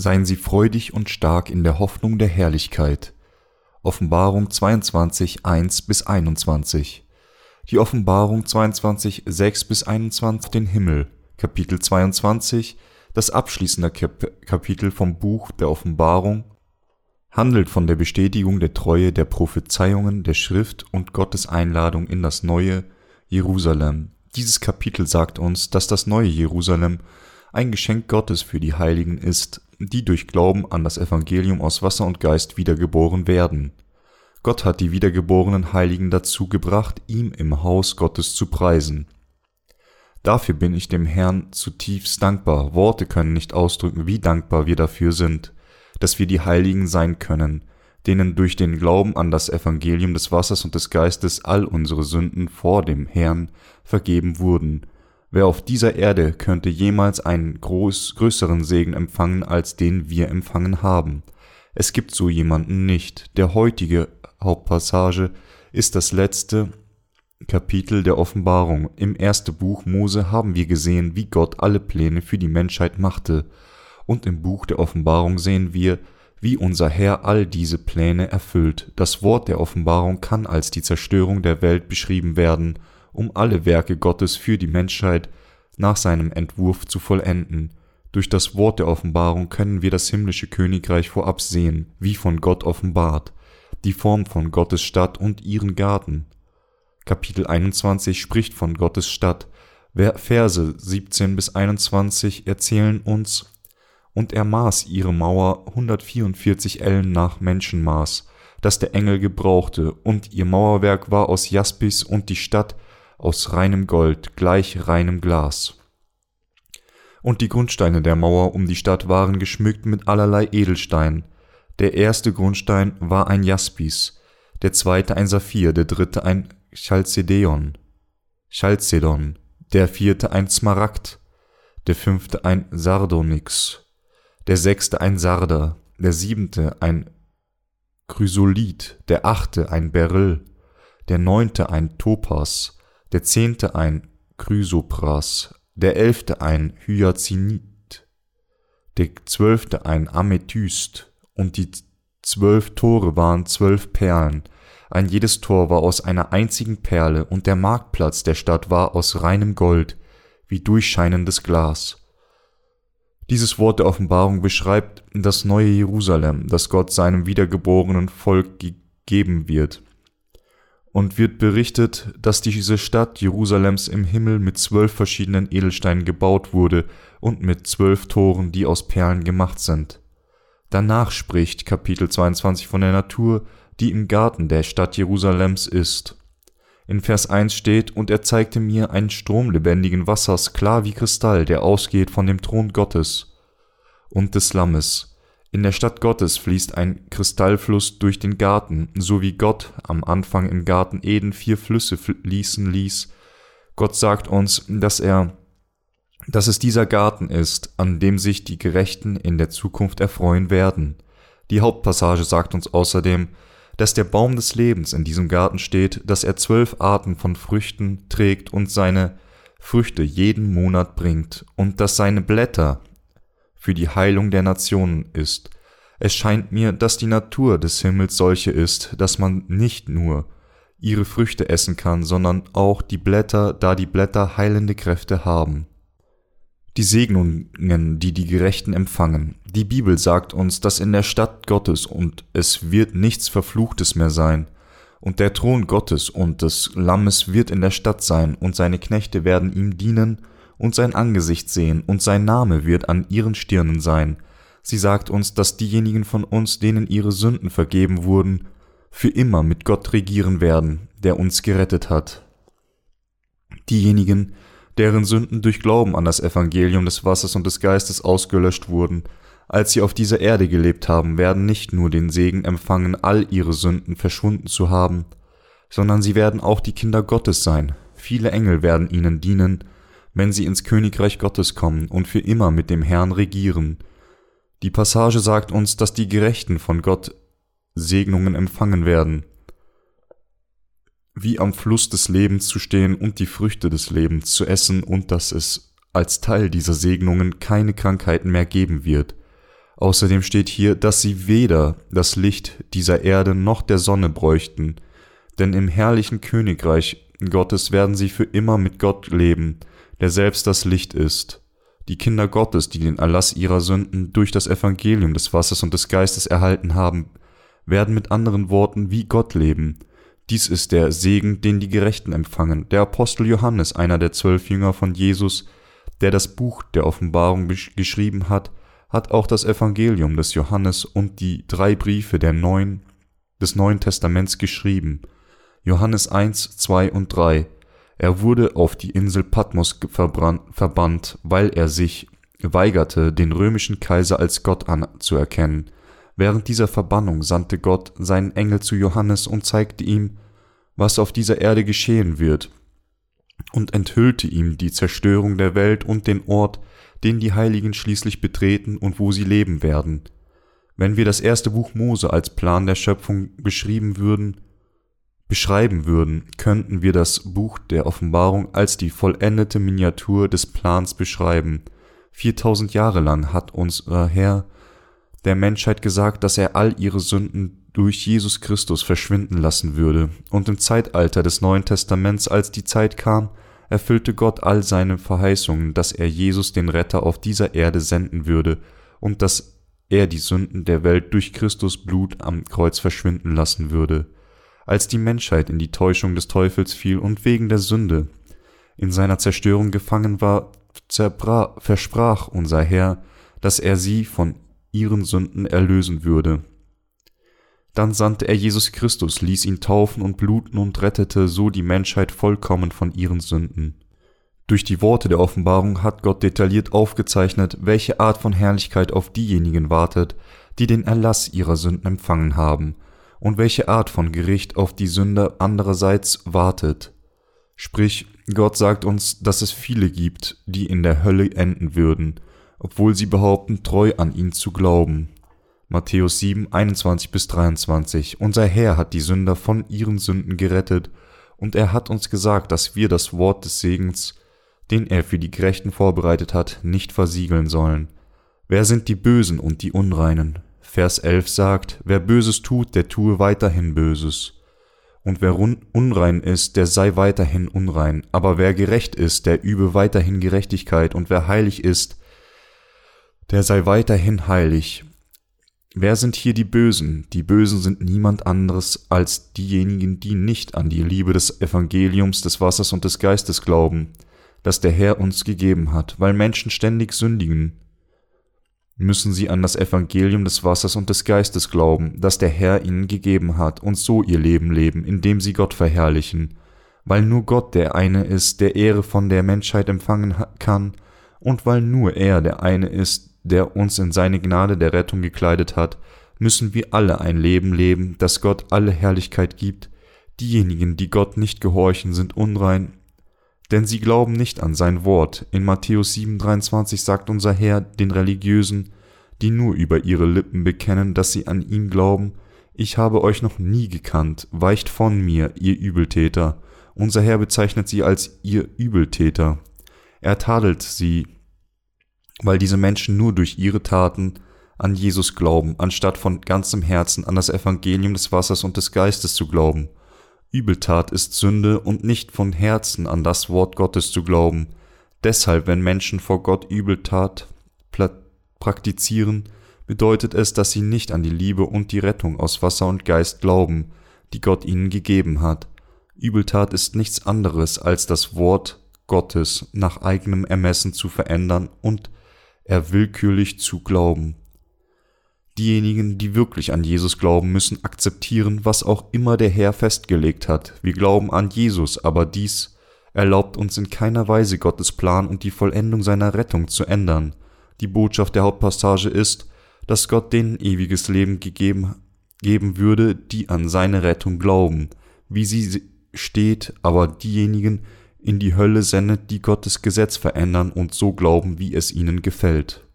Seien sie freudig und stark in der Hoffnung der Herrlichkeit. Offenbarung 22, 1 bis 21. Die Offenbarung 22, 6 bis 21 den Himmel. Kapitel 22, das abschließende Kap Kapitel vom Buch der Offenbarung, handelt von der Bestätigung der Treue der Prophezeiungen der Schrift und Gottes Einladung in das neue Jerusalem. Dieses Kapitel sagt uns, dass das neue Jerusalem ein Geschenk Gottes für die Heiligen ist, die durch Glauben an das Evangelium aus Wasser und Geist wiedergeboren werden. Gott hat die wiedergeborenen Heiligen dazu gebracht, ihm im Haus Gottes zu preisen. Dafür bin ich dem Herrn zutiefst dankbar. Worte können nicht ausdrücken, wie dankbar wir dafür sind, dass wir die Heiligen sein können, denen durch den Glauben an das Evangelium des Wassers und des Geistes all unsere Sünden vor dem Herrn vergeben wurden. Wer auf dieser Erde könnte jemals einen groß, größeren Segen empfangen, als den wir empfangen haben? Es gibt so jemanden nicht. Der heutige Hauptpassage ist das letzte Kapitel der Offenbarung. Im ersten Buch Mose haben wir gesehen, wie Gott alle Pläne für die Menschheit machte, und im Buch der Offenbarung sehen wir, wie unser Herr all diese Pläne erfüllt. Das Wort der Offenbarung kann als die Zerstörung der Welt beschrieben werden, um alle Werke Gottes für die Menschheit nach seinem Entwurf zu vollenden. Durch das Wort der Offenbarung können wir das himmlische Königreich vorab sehen, wie von Gott offenbart, die Form von Gottes Stadt und ihren Garten. Kapitel 21 spricht von Gottes Stadt. Verse 17 bis 21 erzählen uns, und er maß ihre Mauer 144 Ellen nach Menschenmaß, das der Engel gebrauchte, und ihr Mauerwerk war aus Jaspis und die Stadt aus reinem Gold, gleich reinem Glas. Und die Grundsteine der Mauer um die Stadt waren geschmückt mit allerlei Edelstein. Der erste Grundstein war ein Jaspis, der zweite ein Saphir, der dritte ein Chalcedeon, Chalcedon, der vierte ein Smaragd, der fünfte ein Sardonyx, der sechste ein Sarder, der siebente ein Chrysolith, der achte ein Beryl, der neunte ein Topas, der zehnte ein Chrysopras, der elfte ein Hyazinith, der zwölfte ein Amethyst, und die zwölf Tore waren zwölf Perlen, ein jedes Tor war aus einer einzigen Perle, und der Marktplatz der Stadt war aus reinem Gold, wie durchscheinendes Glas. Dieses Wort der Offenbarung beschreibt das neue Jerusalem, das Gott seinem wiedergeborenen Volk gegeben wird und wird berichtet, dass diese Stadt Jerusalems im Himmel mit zwölf verschiedenen Edelsteinen gebaut wurde und mit zwölf Toren, die aus Perlen gemacht sind. Danach spricht Kapitel 22 von der Natur, die im Garten der Stadt Jerusalems ist. In Vers 1 steht, und er zeigte mir einen Strom lebendigen Wassers, klar wie Kristall, der ausgeht von dem Thron Gottes und des Lammes, in der Stadt Gottes fließt ein Kristallfluss durch den Garten, so wie Gott am Anfang im Garten Eden vier Flüsse fließen ließ. Gott sagt uns, dass er, dass es dieser Garten ist, an dem sich die Gerechten in der Zukunft erfreuen werden. Die Hauptpassage sagt uns außerdem, dass der Baum des Lebens in diesem Garten steht, dass er zwölf Arten von Früchten trägt und seine Früchte jeden Monat bringt und dass seine Blätter für die Heilung der Nationen ist. Es scheint mir, dass die Natur des Himmels solche ist, dass man nicht nur ihre Früchte essen kann, sondern auch die Blätter, da die Blätter heilende Kräfte haben. Die Segnungen, die die Gerechten empfangen. Die Bibel sagt uns, dass in der Stadt Gottes und es wird nichts Verfluchtes mehr sein, und der Thron Gottes und des Lammes wird in der Stadt sein, und seine Knechte werden ihm dienen, und sein Angesicht sehen, und sein Name wird an ihren Stirnen sein. Sie sagt uns, dass diejenigen von uns, denen ihre Sünden vergeben wurden, für immer mit Gott regieren werden, der uns gerettet hat. Diejenigen, deren Sünden durch Glauben an das Evangelium des Wassers und des Geistes ausgelöscht wurden, als sie auf dieser Erde gelebt haben, werden nicht nur den Segen empfangen, all ihre Sünden verschwunden zu haben, sondern sie werden auch die Kinder Gottes sein. Viele Engel werden ihnen dienen, wenn sie ins Königreich Gottes kommen und für immer mit dem Herrn regieren. Die Passage sagt uns, dass die Gerechten von Gott Segnungen empfangen werden, wie am Fluss des Lebens zu stehen und die Früchte des Lebens zu essen und dass es als Teil dieser Segnungen keine Krankheiten mehr geben wird. Außerdem steht hier, dass sie weder das Licht dieser Erde noch der Sonne bräuchten, denn im herrlichen Königreich Gottes werden sie für immer mit Gott leben, der selbst das Licht ist. Die Kinder Gottes, die den Erlass ihrer Sünden durch das Evangelium des Wassers und des Geistes erhalten haben, werden mit anderen Worten wie Gott leben. Dies ist der Segen, den die Gerechten empfangen. Der Apostel Johannes, einer der zwölf Jünger von Jesus, der das Buch der Offenbarung geschrieben hat, hat auch das Evangelium des Johannes und die drei Briefe der neuen, des Neuen Testaments geschrieben. Johannes 1, 2 und 3. Er wurde auf die Insel Patmos verbannt, weil er sich weigerte, den römischen Kaiser als Gott anzuerkennen. Während dieser Verbannung sandte Gott seinen Engel zu Johannes und zeigte ihm, was auf dieser Erde geschehen wird, und enthüllte ihm die Zerstörung der Welt und den Ort, den die Heiligen schließlich betreten und wo sie leben werden. Wenn wir das erste Buch Mose als Plan der Schöpfung beschrieben würden, beschreiben würden, könnten wir das Buch der Offenbarung als die vollendete Miniatur des Plans beschreiben. 4000 Jahre lang hat unser Herr der Menschheit gesagt, dass er all ihre Sünden durch Jesus Christus verschwinden lassen würde, und im Zeitalter des Neuen Testaments, als die Zeit kam, erfüllte Gott all seine Verheißungen, dass er Jesus den Retter auf dieser Erde senden würde und dass er die Sünden der Welt durch Christus Blut am Kreuz verschwinden lassen würde. Als die Menschheit in die Täuschung des Teufels fiel und wegen der Sünde in seiner Zerstörung gefangen war, versprach unser Herr, dass er sie von ihren Sünden erlösen würde. Dann sandte er Jesus Christus, ließ ihn taufen und bluten und rettete so die Menschheit vollkommen von ihren Sünden. Durch die Worte der Offenbarung hat Gott detailliert aufgezeichnet, welche Art von Herrlichkeit auf diejenigen wartet, die den Erlass ihrer Sünden empfangen haben, und welche Art von Gericht auf die Sünder andererseits wartet. Sprich, Gott sagt uns, dass es viele gibt, die in der Hölle enden würden, obwohl sie behaupten, treu an ihn zu glauben. Matthäus 7, 21 bis 23. Unser Herr hat die Sünder von ihren Sünden gerettet, und er hat uns gesagt, dass wir das Wort des Segens, den er für die Gerechten vorbereitet hat, nicht versiegeln sollen. Wer sind die Bösen und die Unreinen? Vers 11 sagt, wer Böses tut, der tue weiterhin Böses. Und wer unrein ist, der sei weiterhin unrein. Aber wer gerecht ist, der übe weiterhin Gerechtigkeit. Und wer heilig ist, der sei weiterhin heilig. Wer sind hier die Bösen? Die Bösen sind niemand anderes als diejenigen, die nicht an die Liebe des Evangeliums, des Wassers und des Geistes glauben, das der Herr uns gegeben hat. Weil Menschen ständig sündigen, müssen sie an das Evangelium des Wassers und des Geistes glauben, das der Herr ihnen gegeben hat, und so ihr Leben leben, indem sie Gott verherrlichen. Weil nur Gott der eine ist, der Ehre von der Menschheit empfangen kann, und weil nur er der eine ist, der uns in seine Gnade der Rettung gekleidet hat, müssen wir alle ein Leben leben, das Gott alle Herrlichkeit gibt. Diejenigen, die Gott nicht gehorchen, sind unrein, denn sie glauben nicht an sein Wort. In Matthäus 7,23 sagt unser Herr den Religiösen, die nur über ihre Lippen bekennen, dass sie an ihn glauben, ich habe euch noch nie gekannt, weicht von mir, ihr Übeltäter. Unser Herr bezeichnet sie als ihr Übeltäter. Er tadelt sie, weil diese Menschen nur durch ihre Taten an Jesus glauben, anstatt von ganzem Herzen an das Evangelium des Wassers und des Geistes zu glauben. Übeltat ist Sünde und nicht von Herzen an das Wort Gottes zu glauben. Deshalb, wenn Menschen vor Gott Übeltat praktizieren, bedeutet es, dass sie nicht an die Liebe und die Rettung aus Wasser und Geist glauben, die Gott ihnen gegeben hat. Übeltat ist nichts anderes als das Wort Gottes nach eigenem Ermessen zu verändern und er willkürlich zu glauben. Diejenigen, die wirklich an Jesus glauben, müssen akzeptieren, was auch immer der Herr festgelegt hat. Wir glauben an Jesus, aber dies erlaubt uns in keiner Weise Gottes Plan und die Vollendung seiner Rettung zu ändern. Die Botschaft der Hauptpassage ist, dass Gott denen ewiges Leben gegeben geben würde, die an seine Rettung glauben, wie sie steht, aber diejenigen, in die Hölle sendet, die Gottes Gesetz verändern und so glauben, wie es ihnen gefällt.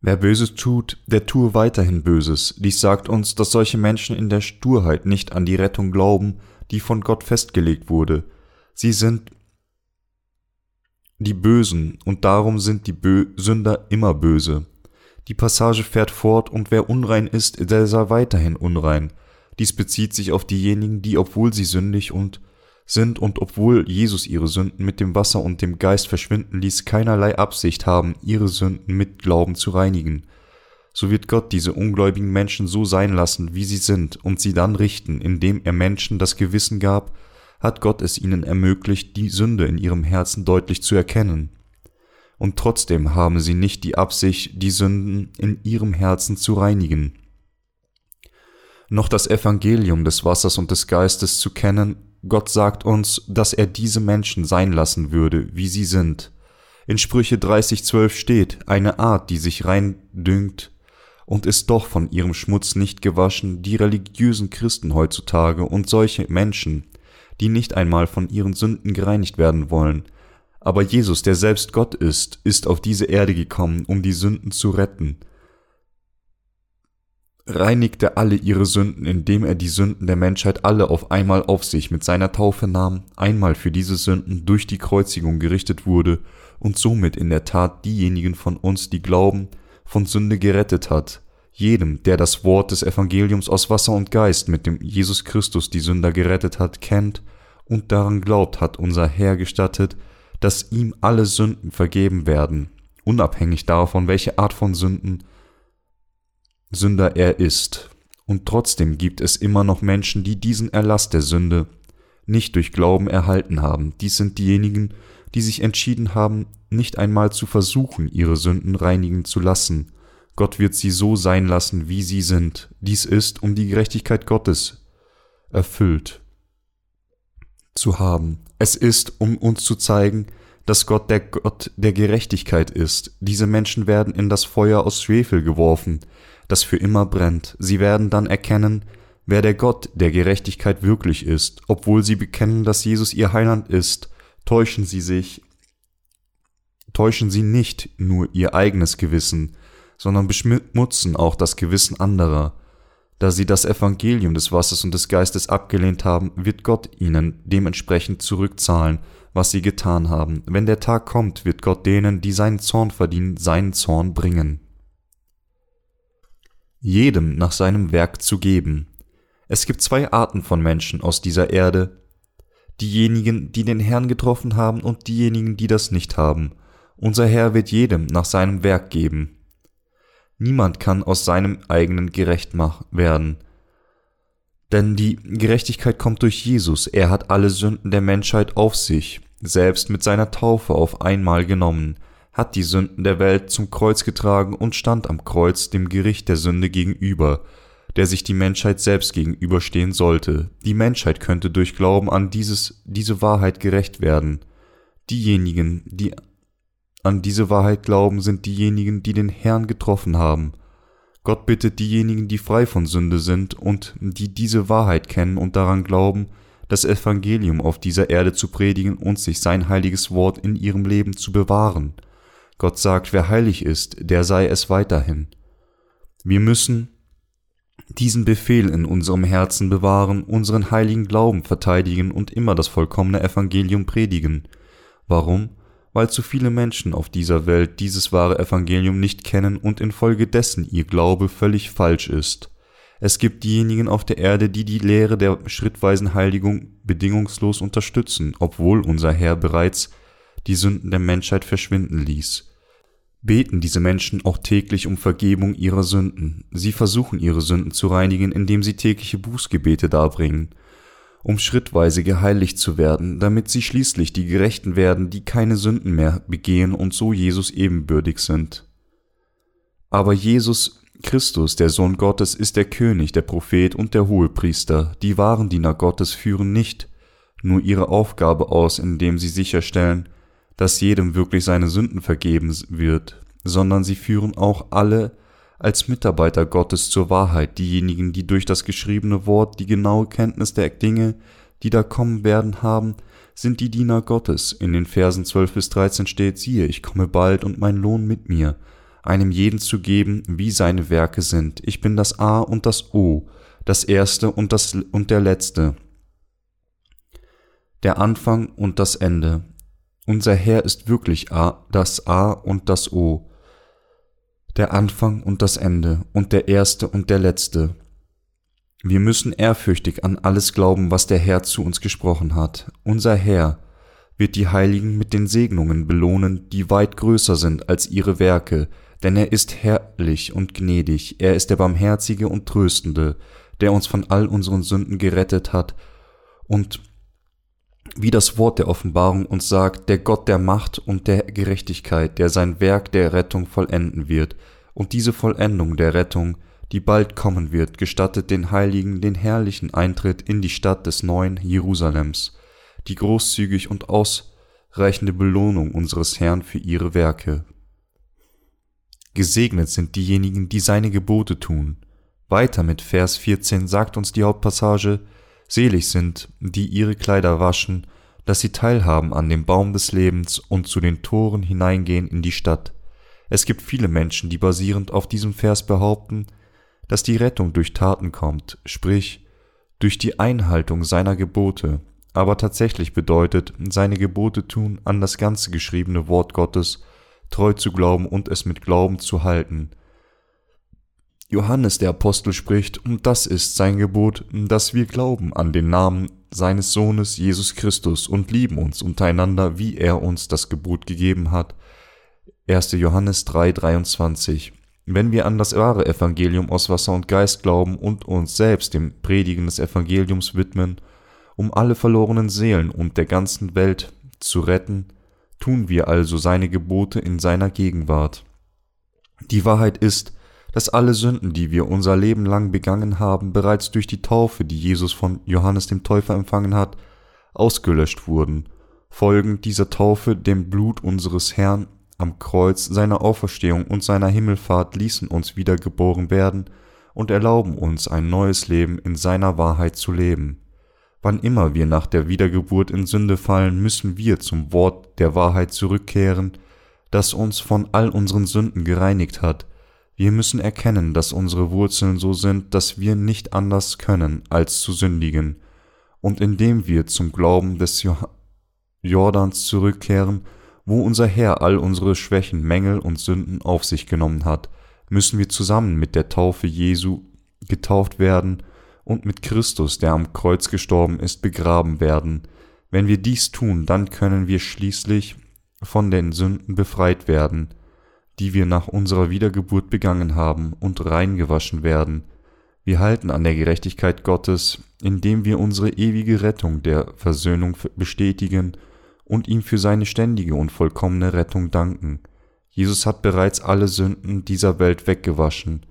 Wer Böses tut, der tue weiterhin Böses. Dies sagt uns, dass solche Menschen in der Sturheit nicht an die Rettung glauben, die von Gott festgelegt wurde. Sie sind die Bösen und darum sind die Bö Sünder immer böse. Die Passage fährt fort, und wer unrein ist, der sei weiterhin unrein. Dies bezieht sich auf diejenigen, die, obwohl sie sündig und sind und obwohl Jesus ihre Sünden mit dem Wasser und dem Geist verschwinden ließ, keinerlei Absicht haben, ihre Sünden mit Glauben zu reinigen. So wird Gott diese ungläubigen Menschen so sein lassen, wie sie sind, und sie dann richten, indem er Menschen das Gewissen gab, hat Gott es ihnen ermöglicht, die Sünde in ihrem Herzen deutlich zu erkennen. Und trotzdem haben sie nicht die Absicht, die Sünden in ihrem Herzen zu reinigen. Noch das Evangelium des Wassers und des Geistes zu kennen, Gott sagt uns, dass er diese Menschen sein lassen würde, wie sie sind. In Sprüche 30,12 steht, eine Art, die sich rein dünkt und ist doch von ihrem Schmutz nicht gewaschen, die religiösen Christen heutzutage und solche Menschen, die nicht einmal von ihren Sünden gereinigt werden wollen. Aber Jesus, der selbst Gott ist, ist auf diese Erde gekommen, um die Sünden zu retten. Reinigte alle ihre Sünden, indem er die Sünden der Menschheit alle auf einmal auf sich mit seiner Taufe nahm, einmal für diese Sünden durch die Kreuzigung gerichtet wurde und somit in der Tat diejenigen von uns, die glauben, von Sünde gerettet hat, jedem, der das Wort des Evangeliums aus Wasser und Geist, mit dem Jesus Christus die Sünder gerettet hat, kennt und daran glaubt, hat unser Herr gestattet, dass ihm alle Sünden vergeben werden, unabhängig davon, welche Art von Sünden Sünder er ist. Und trotzdem gibt es immer noch Menschen, die diesen Erlass der Sünde nicht durch Glauben erhalten haben. Dies sind diejenigen, die sich entschieden haben, nicht einmal zu versuchen, ihre Sünden reinigen zu lassen, Gott wird sie so sein lassen, wie sie sind. Dies ist, um die Gerechtigkeit Gottes erfüllt zu haben. Es ist, um uns zu zeigen, dass Gott der Gott der Gerechtigkeit ist. Diese Menschen werden in das Feuer aus Schwefel geworfen, das für immer brennt. Sie werden dann erkennen, wer der Gott der Gerechtigkeit wirklich ist. Obwohl sie bekennen, dass Jesus ihr Heiland ist, täuschen sie sich, täuschen sie nicht nur ihr eigenes Gewissen, sondern beschmutzen auch das Gewissen anderer. Da sie das Evangelium des Wassers und des Geistes abgelehnt haben, wird Gott ihnen dementsprechend zurückzahlen, was sie getan haben. Wenn der Tag kommt, wird Gott denen, die seinen Zorn verdienen, seinen Zorn bringen. Jedem nach seinem Werk zu geben. Es gibt zwei Arten von Menschen aus dieser Erde, diejenigen, die den Herrn getroffen haben und diejenigen, die das nicht haben. Unser Herr wird jedem nach seinem Werk geben. Niemand kann aus seinem eigenen gerecht werden. Denn die Gerechtigkeit kommt durch Jesus. Er hat alle Sünden der Menschheit auf sich, selbst mit seiner Taufe auf einmal genommen, hat die Sünden der Welt zum Kreuz getragen und stand am Kreuz dem Gericht der Sünde gegenüber, der sich die Menschheit selbst gegenüberstehen sollte. Die Menschheit könnte durch Glauben an dieses, diese Wahrheit gerecht werden. Diejenigen, die an diese Wahrheit glauben, sind diejenigen, die den Herrn getroffen haben. Gott bittet diejenigen, die frei von Sünde sind und die diese Wahrheit kennen und daran glauben, das Evangelium auf dieser Erde zu predigen und sich sein heiliges Wort in ihrem Leben zu bewahren. Gott sagt, wer heilig ist, der sei es weiterhin. Wir müssen diesen Befehl in unserem Herzen bewahren, unseren heiligen Glauben verteidigen und immer das vollkommene Evangelium predigen. Warum? Weil zu viele Menschen auf dieser Welt dieses wahre Evangelium nicht kennen und infolgedessen ihr Glaube völlig falsch ist. Es gibt diejenigen auf der Erde, die die Lehre der schrittweisen Heiligung bedingungslos unterstützen, obwohl unser Herr bereits die Sünden der Menschheit verschwinden ließ. Beten diese Menschen auch täglich um Vergebung ihrer Sünden. Sie versuchen ihre Sünden zu reinigen, indem sie tägliche Bußgebete darbringen um schrittweise geheiligt zu werden, damit sie schließlich die Gerechten werden, die keine Sünden mehr begehen und so Jesus ebenbürtig sind. Aber Jesus Christus, der Sohn Gottes, ist der König, der Prophet und der Hohepriester. Die wahren Diener Gottes führen nicht nur ihre Aufgabe aus, indem sie sicherstellen, dass jedem wirklich seine Sünden vergeben wird, sondern sie führen auch alle als Mitarbeiter Gottes zur Wahrheit, diejenigen, die durch das geschriebene Wort die genaue Kenntnis der Dinge, die da kommen werden, haben, sind die Diener Gottes. In den Versen 12 bis 13 steht, siehe, ich komme bald und mein Lohn mit mir, einem jeden zu geben, wie seine Werke sind. Ich bin das A und das O, das Erste und, das, und der Letzte, der Anfang und das Ende. Unser Herr ist wirklich A, das A und das O der Anfang und das Ende und der Erste und der Letzte. Wir müssen ehrfürchtig an alles glauben, was der Herr zu uns gesprochen hat. Unser Herr wird die Heiligen mit den Segnungen belohnen, die weit größer sind als ihre Werke, denn er ist herrlich und gnädig, er ist der Barmherzige und Tröstende, der uns von all unseren Sünden gerettet hat und wie das Wort der Offenbarung uns sagt, der Gott der Macht und der Gerechtigkeit, der sein Werk der Rettung vollenden wird, und diese Vollendung der Rettung, die bald kommen wird, gestattet den Heiligen den herrlichen Eintritt in die Stadt des neuen Jerusalems, die großzügig und ausreichende Belohnung unseres Herrn für ihre Werke. Gesegnet sind diejenigen, die seine Gebote tun. Weiter mit Vers 14 sagt uns die Hauptpassage, Selig sind, die ihre Kleider waschen, dass sie teilhaben an dem Baum des Lebens und zu den Toren hineingehen in die Stadt. Es gibt viele Menschen, die basierend auf diesem Vers behaupten, dass die Rettung durch Taten kommt, sprich durch die Einhaltung seiner Gebote, aber tatsächlich bedeutet, seine Gebote tun, an das ganze geschriebene Wort Gottes treu zu glauben und es mit Glauben zu halten, Johannes der Apostel spricht, und das ist sein Gebot, dass wir glauben an den Namen seines Sohnes Jesus Christus und lieben uns untereinander, wie er uns das Gebot gegeben hat. 1. Johannes 3, 23. Wenn wir an das wahre Evangelium aus Wasser und Geist glauben und uns selbst dem Predigen des Evangeliums widmen, um alle verlorenen Seelen und der ganzen Welt zu retten, tun wir also seine Gebote in seiner Gegenwart. Die Wahrheit ist, dass alle Sünden, die wir unser Leben lang begangen haben, bereits durch die Taufe, die Jesus von Johannes dem Täufer empfangen hat, ausgelöscht wurden, folgend dieser Taufe dem Blut unseres Herrn am Kreuz, seiner Auferstehung und seiner Himmelfahrt ließen uns wiedergeboren werden und erlauben uns ein neues Leben in seiner Wahrheit zu leben. Wann immer wir nach der Wiedergeburt in Sünde fallen, müssen wir zum Wort der Wahrheit zurückkehren, das uns von all unseren Sünden gereinigt hat, wir müssen erkennen, dass unsere Wurzeln so sind, dass wir nicht anders können, als zu sündigen, und indem wir zum Glauben des Jordans zurückkehren, wo unser Herr all unsere Schwächen, Mängel und Sünden auf sich genommen hat, müssen wir zusammen mit der Taufe Jesu getauft werden und mit Christus, der am Kreuz gestorben ist, begraben werden. Wenn wir dies tun, dann können wir schließlich von den Sünden befreit werden, die wir nach unserer Wiedergeburt begangen haben, und reingewaschen werden. Wir halten an der Gerechtigkeit Gottes, indem wir unsere ewige Rettung der Versöhnung bestätigen und ihm für seine ständige und vollkommene Rettung danken. Jesus hat bereits alle Sünden dieser Welt weggewaschen.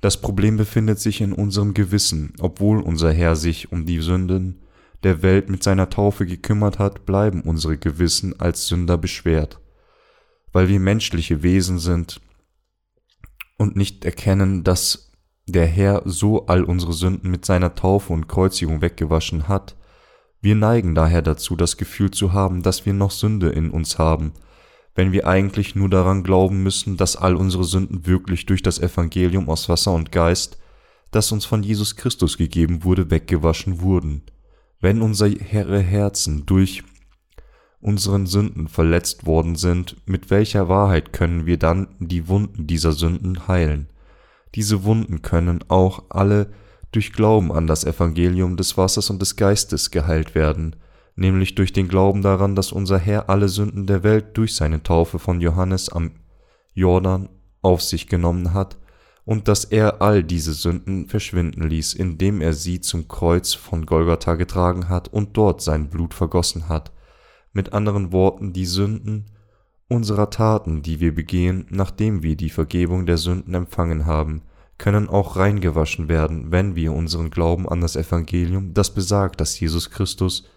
Das Problem befindet sich in unserem Gewissen. Obwohl unser Herr sich um die Sünden der Welt mit seiner Taufe gekümmert hat, bleiben unsere Gewissen als Sünder beschwert weil wir menschliche Wesen sind und nicht erkennen, dass der Herr so all unsere Sünden mit seiner Taufe und Kreuzigung weggewaschen hat. Wir neigen daher dazu, das Gefühl zu haben, dass wir noch Sünde in uns haben, wenn wir eigentlich nur daran glauben müssen, dass all unsere Sünden wirklich durch das Evangelium aus Wasser und Geist, das uns von Jesus Christus gegeben wurde, weggewaschen wurden. Wenn unsere Herzen durch unseren Sünden verletzt worden sind, mit welcher Wahrheit können wir dann die Wunden dieser Sünden heilen? Diese Wunden können auch alle durch Glauben an das Evangelium des Wassers und des Geistes geheilt werden, nämlich durch den Glauben daran, dass unser Herr alle Sünden der Welt durch seine Taufe von Johannes am Jordan auf sich genommen hat und dass er all diese Sünden verschwinden ließ, indem er sie zum Kreuz von Golgatha getragen hat und dort sein Blut vergossen hat mit anderen Worten die Sünden unserer Taten, die wir begehen, nachdem wir die Vergebung der Sünden empfangen haben, können auch reingewaschen werden, wenn wir unseren Glauben an das Evangelium, das besagt, dass Jesus Christus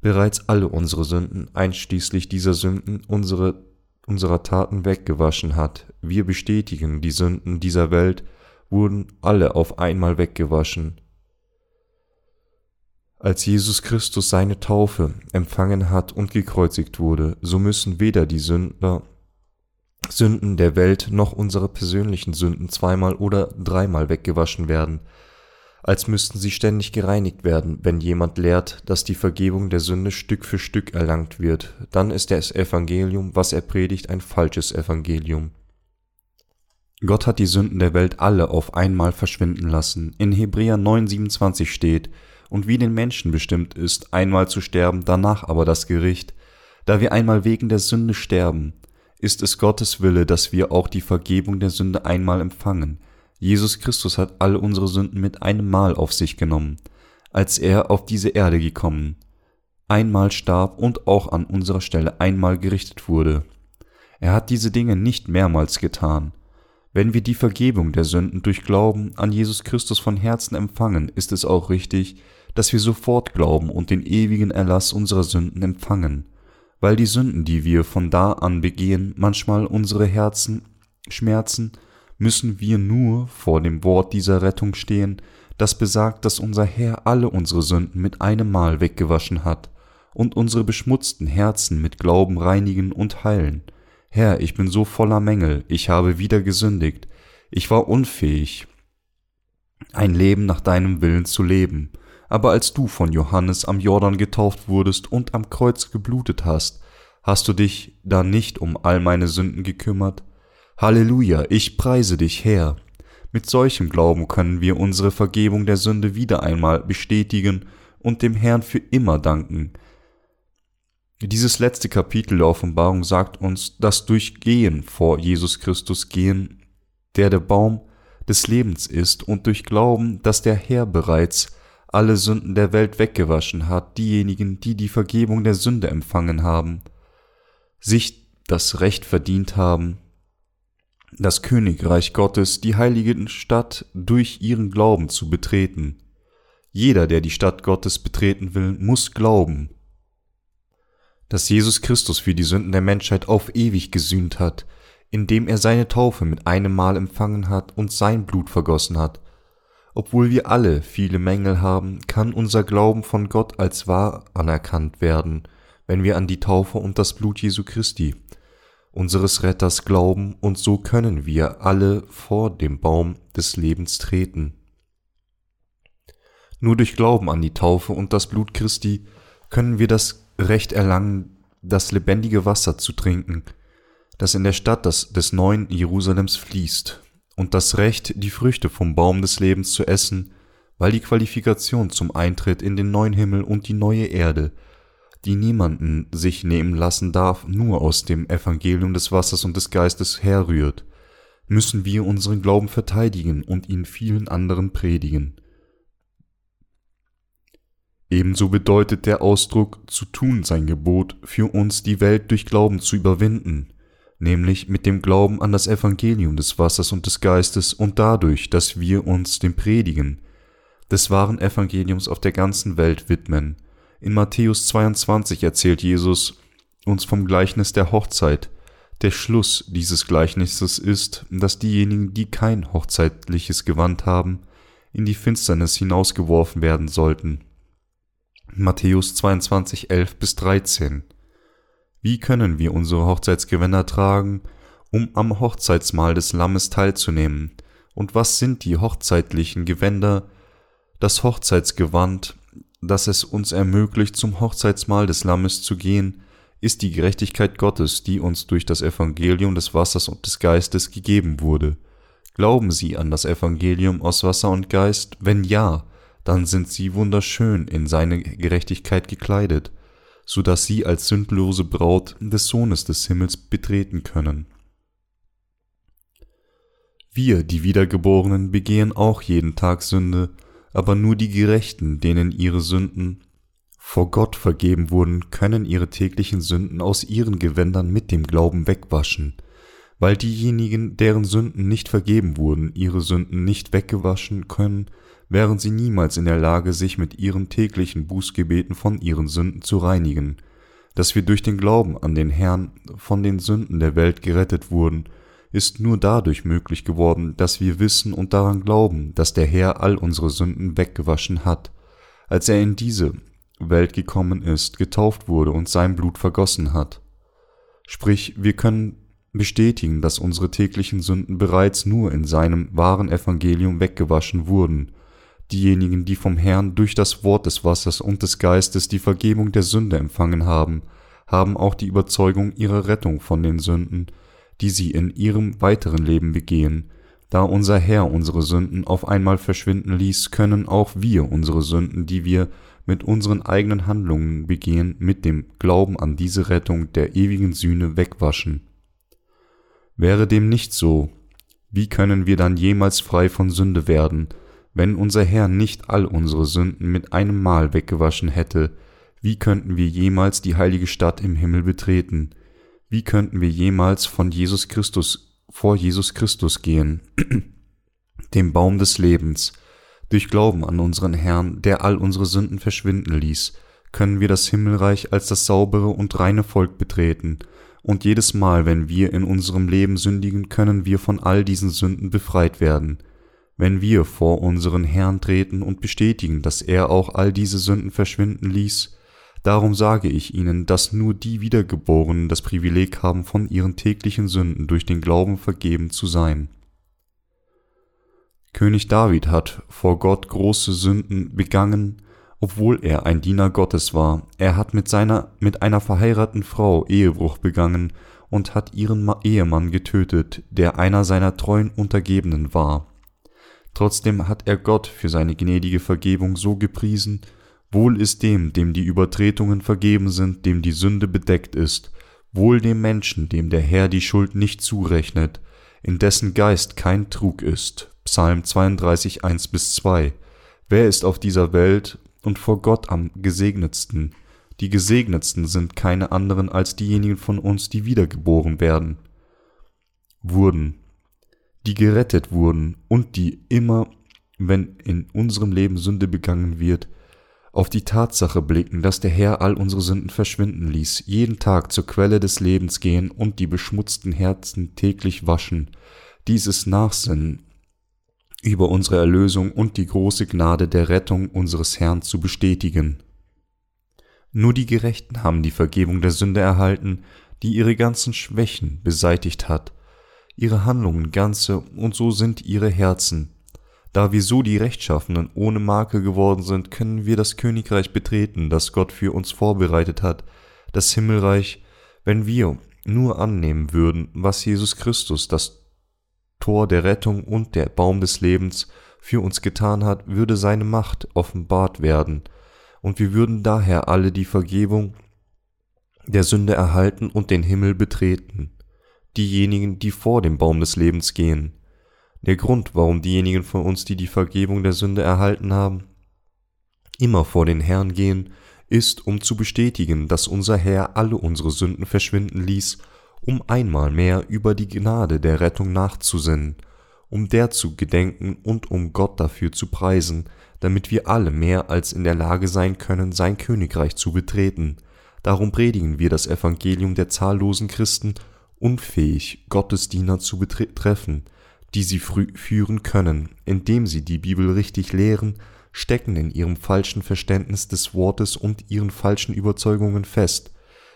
bereits alle unsere Sünden, einschließlich dieser Sünden unsere, unserer Taten weggewaschen hat. Wir bestätigen, die Sünden dieser Welt wurden alle auf einmal weggewaschen, als Jesus Christus seine Taufe empfangen hat und gekreuzigt wurde, so müssen weder die Sünder, Sünden der Welt noch unsere persönlichen Sünden zweimal oder dreimal weggewaschen werden, als müssten sie ständig gereinigt werden. Wenn jemand lehrt, dass die Vergebung der Sünde Stück für Stück erlangt wird, dann ist das Evangelium, was er predigt, ein falsches Evangelium. Gott hat die Sünden der Welt alle auf einmal verschwinden lassen. In Hebräer 9,27 steht, und wie den Menschen bestimmt ist, einmal zu sterben, danach aber das Gericht. Da wir einmal wegen der Sünde sterben, ist es Gottes Wille, dass wir auch die Vergebung der Sünde einmal empfangen. Jesus Christus hat alle unsere Sünden mit einem Mal auf sich genommen, als er auf diese Erde gekommen, einmal starb und auch an unserer Stelle einmal gerichtet wurde. Er hat diese Dinge nicht mehrmals getan. Wenn wir die Vergebung der Sünden durch Glauben an Jesus Christus von Herzen empfangen, ist es auch richtig, dass wir sofort glauben und den ewigen Erlass unserer Sünden empfangen, weil die Sünden, die wir von da an begehen, manchmal unsere Herzen schmerzen, müssen wir nur vor dem Wort dieser Rettung stehen, das besagt, dass unser Herr alle unsere Sünden mit einem Mal weggewaschen hat und unsere beschmutzten Herzen mit Glauben reinigen und heilen. Herr, ich bin so voller Mängel, ich habe wieder gesündigt, ich war unfähig, ein Leben nach deinem Willen zu leben, aber als du von Johannes am Jordan getauft wurdest und am Kreuz geblutet hast, hast du dich da nicht um all meine Sünden gekümmert? Halleluja, ich preise dich, Herr. Mit solchem Glauben können wir unsere Vergebung der Sünde wieder einmal bestätigen und dem Herrn für immer danken. Dieses letzte Kapitel der Offenbarung sagt uns, dass durch Gehen vor Jesus Christus gehen, der der Baum des Lebens ist, und durch Glauben, dass der Herr bereits alle Sünden der Welt weggewaschen hat, diejenigen, die die Vergebung der Sünde empfangen haben, sich das Recht verdient haben, das Königreich Gottes, die heilige Stadt durch ihren Glauben zu betreten. Jeder, der die Stadt Gottes betreten will, muss glauben, dass Jesus Christus für die Sünden der Menschheit auf ewig gesühnt hat, indem er seine Taufe mit einem Mal empfangen hat und sein Blut vergossen hat, obwohl wir alle viele Mängel haben, kann unser Glauben von Gott als wahr anerkannt werden, wenn wir an die Taufe und das Blut Jesu Christi, unseres Retters, glauben, und so können wir alle vor dem Baum des Lebens treten. Nur durch Glauben an die Taufe und das Blut Christi können wir das Recht erlangen, das lebendige Wasser zu trinken, das in der Stadt des neuen Jerusalems fließt und das Recht, die Früchte vom Baum des Lebens zu essen, weil die Qualifikation zum Eintritt in den neuen Himmel und die neue Erde, die niemanden sich nehmen lassen darf, nur aus dem Evangelium des Wassers und des Geistes herrührt, müssen wir unseren Glauben verteidigen und ihn vielen anderen predigen. Ebenso bedeutet der Ausdruck zu tun sein Gebot für uns die Welt durch Glauben zu überwinden, nämlich mit dem Glauben an das Evangelium des Wassers und des Geistes und dadurch, dass wir uns dem Predigen des wahren Evangeliums auf der ganzen Welt widmen. In Matthäus 22 erzählt Jesus uns vom Gleichnis der Hochzeit. Der Schluss dieses Gleichnisses ist, dass diejenigen, die kein hochzeitliches Gewand haben, in die Finsternis hinausgeworfen werden sollten. Matthäus 22, 11 bis 13. Wie können wir unsere Hochzeitsgewänder tragen, um am Hochzeitsmahl des Lammes teilzunehmen? Und was sind die hochzeitlichen Gewänder? Das Hochzeitsgewand, das es uns ermöglicht, zum Hochzeitsmahl des Lammes zu gehen, ist die Gerechtigkeit Gottes, die uns durch das Evangelium des Wassers und des Geistes gegeben wurde. Glauben Sie an das Evangelium aus Wasser und Geist? Wenn ja, dann sind Sie wunderschön in seine Gerechtigkeit gekleidet so dass sie als sündlose Braut des Sohnes des Himmels betreten können. Wir, die Wiedergeborenen, begehen auch jeden Tag Sünde, aber nur die Gerechten, denen ihre Sünden vor Gott vergeben wurden, können ihre täglichen Sünden aus ihren Gewändern mit dem Glauben wegwaschen, weil diejenigen, deren Sünden nicht vergeben wurden, ihre Sünden nicht weggewaschen können, wären sie niemals in der Lage, sich mit ihren täglichen Bußgebeten von ihren Sünden zu reinigen, dass wir durch den Glauben an den Herrn von den Sünden der Welt gerettet wurden, ist nur dadurch möglich geworden, dass wir wissen und daran glauben, dass der Herr all unsere Sünden weggewaschen hat, als er in diese Welt gekommen ist, getauft wurde und sein Blut vergossen hat. Sprich, wir können bestätigen, dass unsere täglichen Sünden bereits nur in seinem wahren Evangelium weggewaschen wurden Diejenigen, die vom Herrn durch das Wort des Wassers und des Geistes die Vergebung der Sünde empfangen haben, haben auch die Überzeugung ihrer Rettung von den Sünden, die sie in ihrem weiteren Leben begehen. Da unser Herr unsere Sünden auf einmal verschwinden ließ, können auch wir unsere Sünden, die wir mit unseren eigenen Handlungen begehen, mit dem Glauben an diese Rettung der ewigen Sühne wegwaschen. Wäre dem nicht so, wie können wir dann jemals frei von Sünde werden, wenn unser Herr nicht all unsere Sünden mit einem Mal weggewaschen hätte, wie könnten wir jemals die heilige Stadt im Himmel betreten? Wie könnten wir jemals von Jesus Christus vor Jesus Christus gehen, dem Baum des Lebens? Durch Glauben an unseren Herrn, der all unsere Sünden verschwinden ließ, können wir das Himmelreich als das saubere und reine Volk betreten, und jedes Mal, wenn wir in unserem Leben sündigen, können wir von all diesen Sünden befreit werden. Wenn wir vor unseren Herrn treten und bestätigen, dass er auch all diese Sünden verschwinden ließ, darum sage ich ihnen, dass nur die Wiedergeborenen das Privileg haben, von ihren täglichen Sünden durch den Glauben vergeben zu sein. König David hat vor Gott große Sünden begangen, obwohl er ein Diener Gottes war. Er hat mit seiner mit einer verheirateten Frau Ehebruch begangen und hat ihren Ehemann getötet, der einer seiner treuen Untergebenen war. Trotzdem hat er Gott für seine gnädige Vergebung so gepriesen, Wohl ist dem, dem die Übertretungen vergeben sind, dem die Sünde bedeckt ist, wohl dem Menschen, dem der Herr die Schuld nicht zurechnet, in dessen Geist kein Trug ist. Psalm 32, 1 bis 2. Wer ist auf dieser Welt und vor Gott am gesegnetsten. Die Gesegnetsten sind keine anderen als diejenigen von uns, die wiedergeboren werden, wurden, die gerettet wurden und die immer, wenn in unserem Leben Sünde begangen wird, auf die Tatsache blicken, dass der Herr all unsere Sünden verschwinden ließ, jeden Tag zur Quelle des Lebens gehen und die beschmutzten Herzen täglich waschen, dieses Nachsinnen über unsere Erlösung und die große Gnade der Rettung unseres Herrn zu bestätigen. Nur die Gerechten haben die Vergebung der Sünde erhalten, die ihre ganzen Schwächen beseitigt hat, ihre Handlungen ganze und so sind ihre Herzen. Da wir so die Rechtschaffenen ohne Makel geworden sind, können wir das Königreich betreten, das Gott für uns vorbereitet hat, das Himmelreich, wenn wir nur annehmen würden, was Jesus Christus, das Tor der Rettung und der Baum des Lebens für uns getan hat, würde seine Macht offenbart werden, und wir würden daher alle die Vergebung der Sünde erhalten und den Himmel betreten, diejenigen, die vor dem Baum des Lebens gehen. Der Grund, warum diejenigen von uns, die die Vergebung der Sünde erhalten haben, immer vor den Herrn gehen, ist, um zu bestätigen, dass unser Herr alle unsere Sünden verschwinden ließ um einmal mehr über die Gnade der Rettung nachzusinnen, um der zu gedenken und um Gott dafür zu preisen, damit wir alle mehr als in der Lage sein können, sein Königreich zu betreten. Darum predigen wir das Evangelium der zahllosen Christen, unfähig, Gottes Diener zu betreffen, die sie führen können, indem sie die Bibel richtig lehren, stecken in ihrem falschen Verständnis des Wortes und ihren falschen Überzeugungen fest,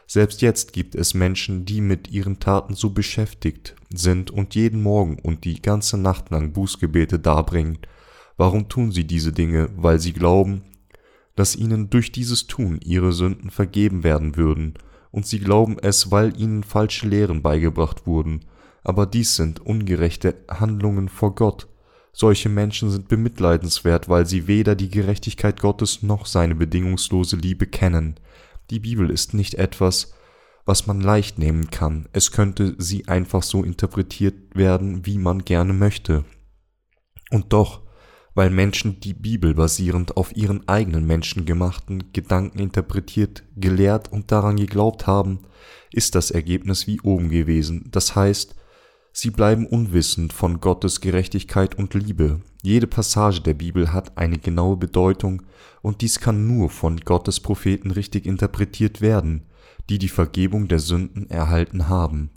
selbst jetzt gibt es Menschen, die mit ihren Taten so beschäftigt sind und jeden Morgen und die ganze Nacht lang Bußgebete darbringen. Warum tun sie diese Dinge? Weil sie glauben, dass ihnen durch dieses Tun ihre Sünden vergeben werden würden, und sie glauben es, weil ihnen falsche Lehren beigebracht wurden, aber dies sind ungerechte Handlungen vor Gott. Solche Menschen sind bemitleidenswert, weil sie weder die Gerechtigkeit Gottes noch seine bedingungslose Liebe kennen. Die Bibel ist nicht etwas, was man leicht nehmen kann, es könnte sie einfach so interpretiert werden, wie man gerne möchte. Und doch, weil Menschen die Bibel basierend auf ihren eigenen menschengemachten Gedanken interpretiert, gelehrt und daran geglaubt haben, ist das Ergebnis wie oben gewesen, das heißt, sie bleiben unwissend von Gottes Gerechtigkeit und Liebe. Jede Passage der Bibel hat eine genaue Bedeutung und dies kann nur von Gottes Propheten richtig interpretiert werden, die die Vergebung der Sünden erhalten haben.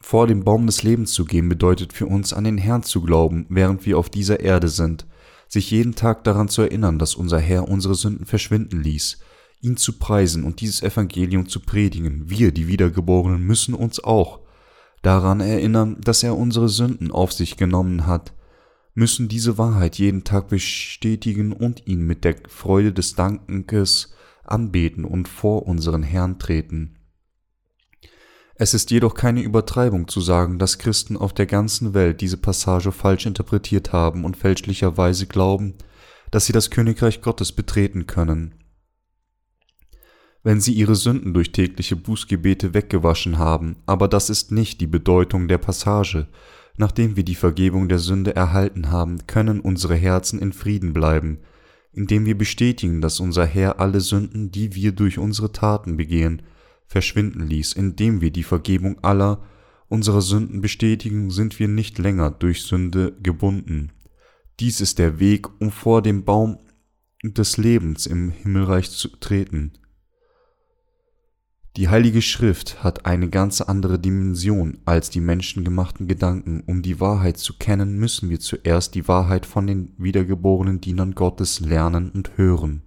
Vor dem Baum des Lebens zu gehen bedeutet für uns an den Herrn zu glauben, während wir auf dieser Erde sind, sich jeden Tag daran zu erinnern, dass unser Herr unsere Sünden verschwinden ließ, ihn zu preisen und dieses Evangelium zu predigen. Wir, die Wiedergeborenen, müssen uns auch daran erinnern, dass er unsere Sünden auf sich genommen hat, müssen diese Wahrheit jeden Tag bestätigen und ihn mit der Freude des Dankes anbeten und vor unseren Herrn treten. Es ist jedoch keine Übertreibung zu sagen, dass Christen auf der ganzen Welt diese Passage falsch interpretiert haben und fälschlicherweise glauben, dass sie das Königreich Gottes betreten können. Wenn sie ihre Sünden durch tägliche Bußgebete weggewaschen haben, aber das ist nicht die Bedeutung der Passage. Nachdem wir die Vergebung der Sünde erhalten haben, können unsere Herzen in Frieden bleiben, indem wir bestätigen, dass unser Herr alle Sünden, die wir durch unsere Taten begehen, verschwinden ließ, indem wir die Vergebung aller unserer Sünden bestätigen, sind wir nicht länger durch Sünde gebunden. Dies ist der Weg, um vor dem Baum des Lebens im Himmelreich zu treten. Die Heilige Schrift hat eine ganz andere Dimension als die menschengemachten Gedanken. Um die Wahrheit zu kennen, müssen wir zuerst die Wahrheit von den wiedergeborenen Dienern Gottes lernen und hören.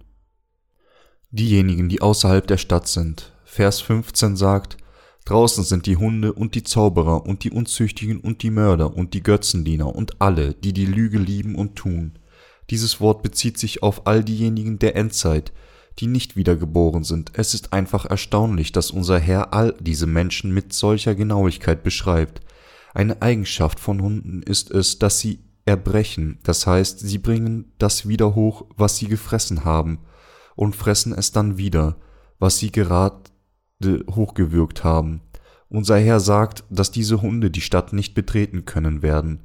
Diejenigen, die außerhalb der Stadt sind, Vers 15 sagt, Draußen sind die Hunde und die Zauberer und die Unzüchtigen und die Mörder und die Götzendiener und alle, die die Lüge lieben und tun. Dieses Wort bezieht sich auf all diejenigen der Endzeit, die nicht wiedergeboren sind. Es ist einfach erstaunlich, dass unser Herr all diese Menschen mit solcher Genauigkeit beschreibt. Eine Eigenschaft von Hunden ist es, dass sie erbrechen, das heißt, sie bringen das wieder hoch, was sie gefressen haben, und fressen es dann wieder, was sie gerade hochgewürgt haben. Unser Herr sagt, dass diese Hunde die Stadt nicht betreten können werden.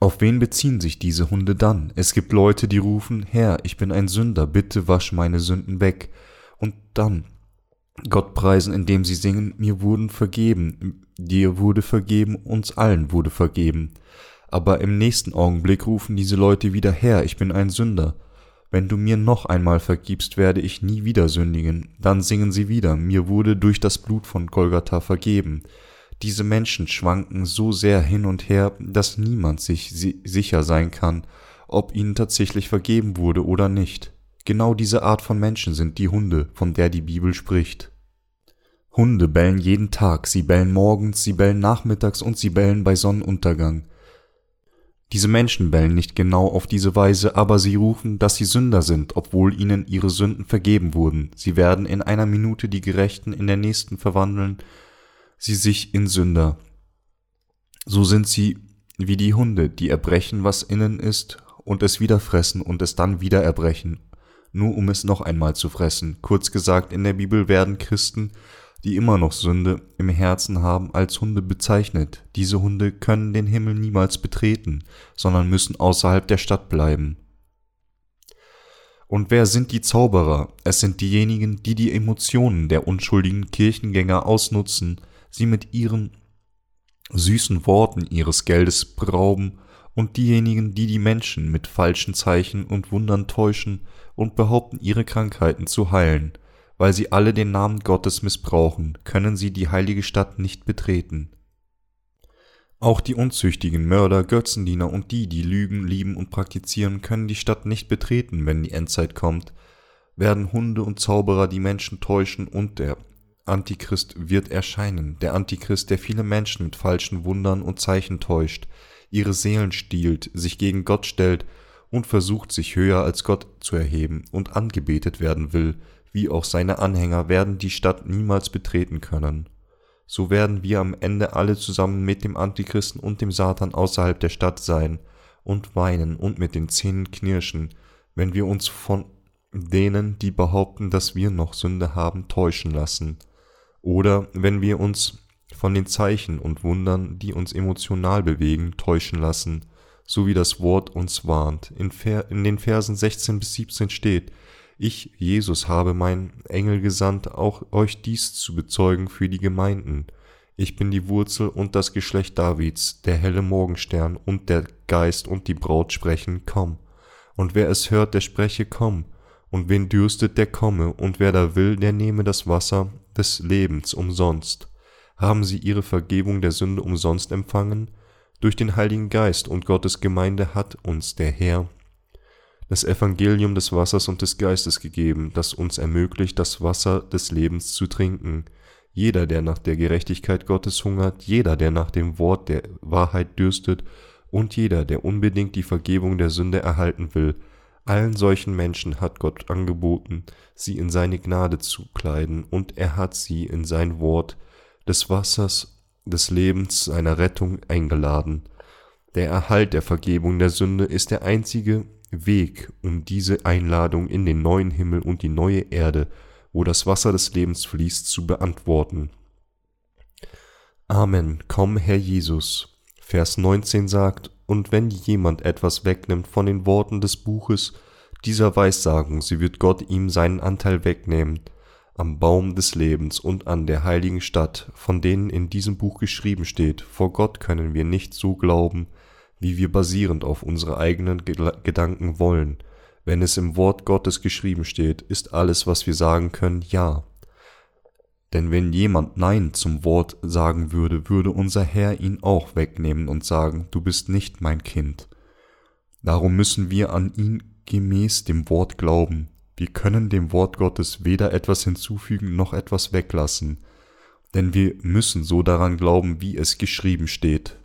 Auf wen beziehen sich diese Hunde dann? Es gibt Leute, die rufen, Herr, ich bin ein Sünder, bitte wasch meine Sünden weg. Und dann Gott preisen, indem sie singen, mir wurden vergeben, dir wurde vergeben, uns allen wurde vergeben. Aber im nächsten Augenblick rufen diese Leute wieder, Herr, ich bin ein Sünder. Wenn du mir noch einmal vergibst, werde ich nie wieder sündigen. Dann singen sie wieder, mir wurde durch das Blut von Golgatha vergeben. Diese Menschen schwanken so sehr hin und her, dass niemand sich sicher sein kann, ob ihnen tatsächlich vergeben wurde oder nicht. Genau diese Art von Menschen sind die Hunde, von der die Bibel spricht. Hunde bellen jeden Tag, sie bellen morgens, sie bellen nachmittags und sie bellen bei Sonnenuntergang. Diese Menschen bellen nicht genau auf diese Weise, aber sie rufen, dass sie Sünder sind, obwohl ihnen ihre Sünden vergeben wurden. Sie werden in einer Minute die Gerechten in der nächsten verwandeln, sie sich in Sünder. So sind sie wie die Hunde, die erbrechen, was innen ist, und es wieder fressen und es dann wieder erbrechen, nur um es noch einmal zu fressen. Kurz gesagt, in der Bibel werden Christen die immer noch Sünde im Herzen haben, als Hunde bezeichnet. Diese Hunde können den Himmel niemals betreten, sondern müssen außerhalb der Stadt bleiben. Und wer sind die Zauberer? Es sind diejenigen, die die Emotionen der unschuldigen Kirchengänger ausnutzen, sie mit ihren süßen Worten ihres Geldes berauben und diejenigen, die die Menschen mit falschen Zeichen und Wundern täuschen und behaupten, ihre Krankheiten zu heilen – weil sie alle den Namen Gottes missbrauchen, können sie die heilige Stadt nicht betreten. Auch die unzüchtigen Mörder, Götzendiener und die, die lügen, lieben und praktizieren, können die Stadt nicht betreten, wenn die Endzeit kommt, werden Hunde und Zauberer die Menschen täuschen und der Antichrist wird erscheinen, der Antichrist, der viele Menschen mit falschen Wundern und Zeichen täuscht, ihre Seelen stiehlt, sich gegen Gott stellt und versucht, sich höher als Gott zu erheben und angebetet werden will, wie auch seine Anhänger werden die Stadt niemals betreten können. So werden wir am Ende alle zusammen mit dem Antichristen und dem Satan außerhalb der Stadt sein und weinen und mit den Zähnen knirschen, wenn wir uns von denen, die behaupten, dass wir noch Sünde haben, täuschen lassen, oder wenn wir uns von den Zeichen und Wundern, die uns emotional bewegen, täuschen lassen, so wie das Wort uns warnt. In, in den Versen 16 bis 17 steht, ich, Jesus, habe meinen Engel gesandt, auch euch dies zu bezeugen für die Gemeinden. Ich bin die Wurzel und das Geschlecht Davids, der helle Morgenstern und der Geist und die Braut sprechen, komm. Und wer es hört, der spreche, komm. Und wen dürstet, der komme, und wer da will, der nehme das Wasser des Lebens umsonst. Haben sie ihre Vergebung der Sünde umsonst empfangen? Durch den Heiligen Geist und Gottes Gemeinde hat uns der Herr das Evangelium des Wassers und des Geistes gegeben, das uns ermöglicht, das Wasser des Lebens zu trinken. Jeder, der nach der Gerechtigkeit Gottes hungert, jeder, der nach dem Wort der Wahrheit dürstet, und jeder, der unbedingt die Vergebung der Sünde erhalten will, allen solchen Menschen hat Gott angeboten, sie in seine Gnade zu kleiden, und er hat sie in sein Wort des Wassers des Lebens seiner Rettung eingeladen. Der Erhalt der Vergebung der Sünde ist der einzige Weg, um diese Einladung in den neuen Himmel und die neue Erde, wo das Wasser des Lebens fließt, zu beantworten. Amen. Komm, Herr Jesus. Vers 19 sagt, und wenn jemand etwas wegnimmt von den Worten des Buches dieser Weissagung, sie wird Gott ihm seinen Anteil wegnehmen am Baum des Lebens und an der heiligen Stadt, von denen in diesem Buch geschrieben steht, vor Gott können wir nicht so glauben, wie wir basierend auf unsere eigenen Gedanken wollen. Wenn es im Wort Gottes geschrieben steht, ist alles, was wir sagen können, ja. Denn wenn jemand Nein zum Wort sagen würde, würde unser Herr ihn auch wegnehmen und sagen, du bist nicht mein Kind. Darum müssen wir an ihn gemäß dem Wort glauben. Wir können dem Wort Gottes weder etwas hinzufügen noch etwas weglassen, denn wir müssen so daran glauben, wie es geschrieben steht.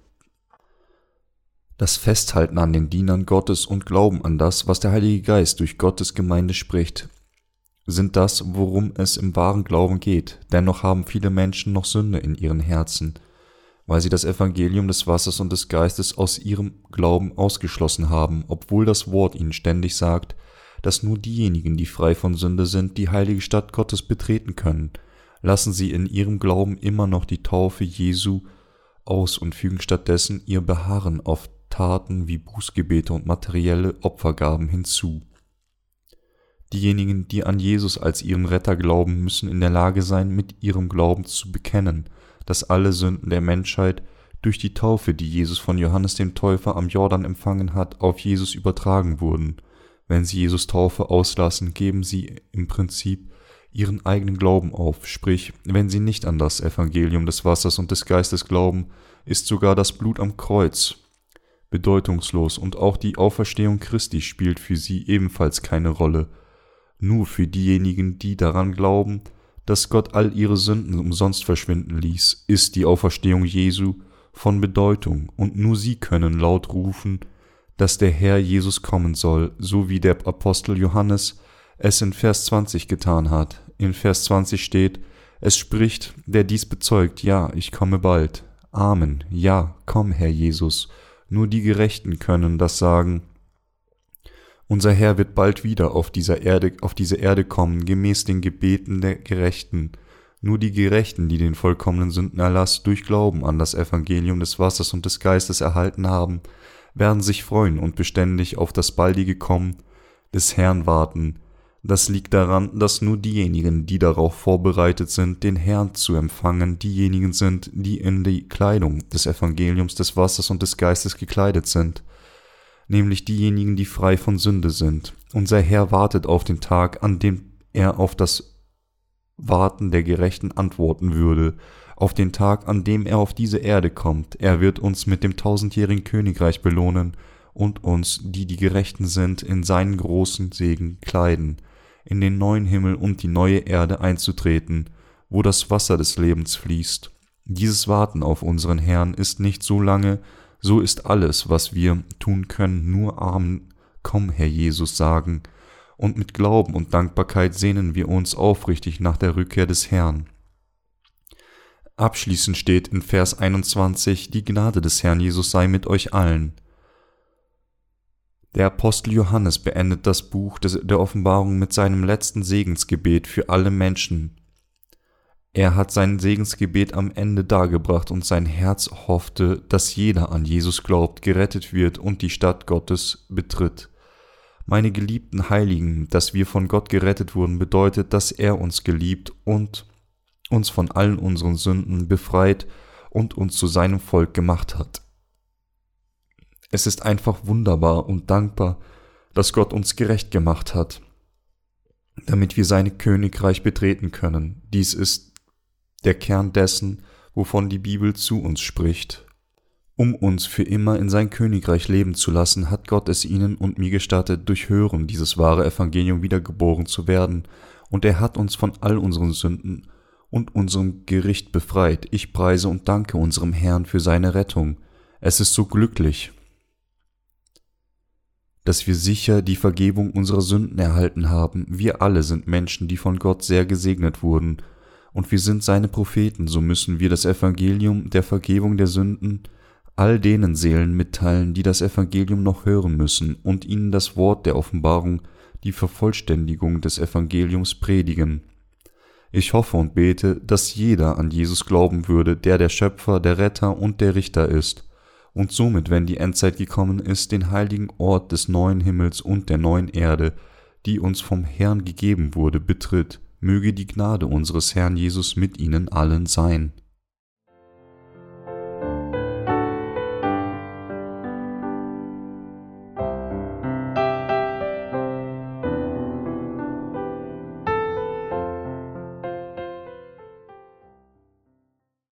Das Festhalten an den Dienern Gottes und Glauben an das, was der Heilige Geist durch Gottes Gemeinde spricht, sind das, worum es im wahren Glauben geht. Dennoch haben viele Menschen noch Sünde in ihren Herzen, weil sie das Evangelium des Wassers und des Geistes aus ihrem Glauben ausgeschlossen haben, obwohl das Wort ihnen ständig sagt, dass nur diejenigen, die frei von Sünde sind, die heilige Stadt Gottes betreten können, lassen sie in ihrem Glauben immer noch die Taufe Jesu aus und fügen stattdessen ihr Beharren auf Taten wie Bußgebete und materielle Opfergaben hinzu. Diejenigen, die an Jesus als ihren Retter glauben, müssen in der Lage sein, mit ihrem Glauben zu bekennen, dass alle Sünden der Menschheit durch die Taufe, die Jesus von Johannes dem Täufer am Jordan empfangen hat, auf Jesus übertragen wurden. Wenn sie Jesus Taufe auslassen, geben sie im Prinzip ihren eigenen Glauben auf, sprich, wenn sie nicht an das Evangelium des Wassers und des Geistes glauben, ist sogar das Blut am Kreuz bedeutungslos und auch die Auferstehung Christi spielt für sie ebenfalls keine Rolle. Nur für diejenigen, die daran glauben, dass Gott all ihre Sünden umsonst verschwinden ließ, ist die Auferstehung Jesu von Bedeutung, und nur sie können laut rufen, dass der Herr Jesus kommen soll, so wie der Apostel Johannes es in Vers 20 getan hat. In Vers 20 steht, es spricht, der dies bezeugt, ja, ich komme bald. Amen, ja, komm, Herr Jesus. Nur die Gerechten können das sagen. Unser Herr wird bald wieder auf dieser Erde, auf diese Erde kommen, gemäß den Gebeten der Gerechten. Nur die Gerechten, die den vollkommenen Sündenerlass durch Glauben an das Evangelium des Wassers und des Geistes erhalten haben, werden sich freuen und beständig auf das baldige Kommen des Herrn warten, das liegt daran, dass nur diejenigen, die darauf vorbereitet sind, den Herrn zu empfangen, diejenigen sind, die in die Kleidung des Evangeliums des Wassers und des Geistes gekleidet sind, nämlich diejenigen, die frei von Sünde sind. Unser Herr wartet auf den Tag, an dem er auf das Warten der Gerechten antworten würde, auf den Tag, an dem er auf diese Erde kommt. Er wird uns mit dem tausendjährigen Königreich belohnen und uns, die die Gerechten sind, in seinen großen Segen kleiden in den neuen Himmel und die neue Erde einzutreten, wo das Wasser des Lebens fließt. Dieses Warten auf unseren Herrn ist nicht so lange, so ist alles, was wir tun können, nur Amen, komm, Herr Jesus, sagen, und mit Glauben und Dankbarkeit sehnen wir uns aufrichtig nach der Rückkehr des Herrn. Abschließend steht in Vers 21, die Gnade des Herrn Jesus sei mit euch allen. Der Apostel Johannes beendet das Buch der Offenbarung mit seinem letzten Segensgebet für alle Menschen. Er hat sein Segensgebet am Ende dargebracht und sein Herz hoffte, dass jeder an Jesus glaubt, gerettet wird und die Stadt Gottes betritt. Meine geliebten Heiligen, dass wir von Gott gerettet wurden, bedeutet, dass er uns geliebt und uns von allen unseren Sünden befreit und uns zu seinem Volk gemacht hat. Es ist einfach wunderbar und dankbar, dass Gott uns gerecht gemacht hat, damit wir sein Königreich betreten können. Dies ist der Kern dessen, wovon die Bibel zu uns spricht. Um uns für immer in sein Königreich leben zu lassen, hat Gott es ihnen und mir gestattet, durch Hören dieses wahre Evangelium wiedergeboren zu werden, und er hat uns von all unseren Sünden und unserem Gericht befreit. Ich preise und danke unserem Herrn für seine Rettung. Es ist so glücklich, dass wir sicher die Vergebung unserer Sünden erhalten haben. Wir alle sind Menschen, die von Gott sehr gesegnet wurden, und wir sind seine Propheten, so müssen wir das Evangelium der Vergebung der Sünden all denen Seelen mitteilen, die das Evangelium noch hören müssen, und ihnen das Wort der Offenbarung, die Vervollständigung des Evangeliums predigen. Ich hoffe und bete, dass jeder an Jesus glauben würde, der der Schöpfer, der Retter und der Richter ist, und somit, wenn die Endzeit gekommen ist, den heiligen Ort des neuen Himmels und der neuen Erde, die uns vom Herrn gegeben wurde, betritt, möge die Gnade unseres Herrn Jesus mit ihnen allen sein.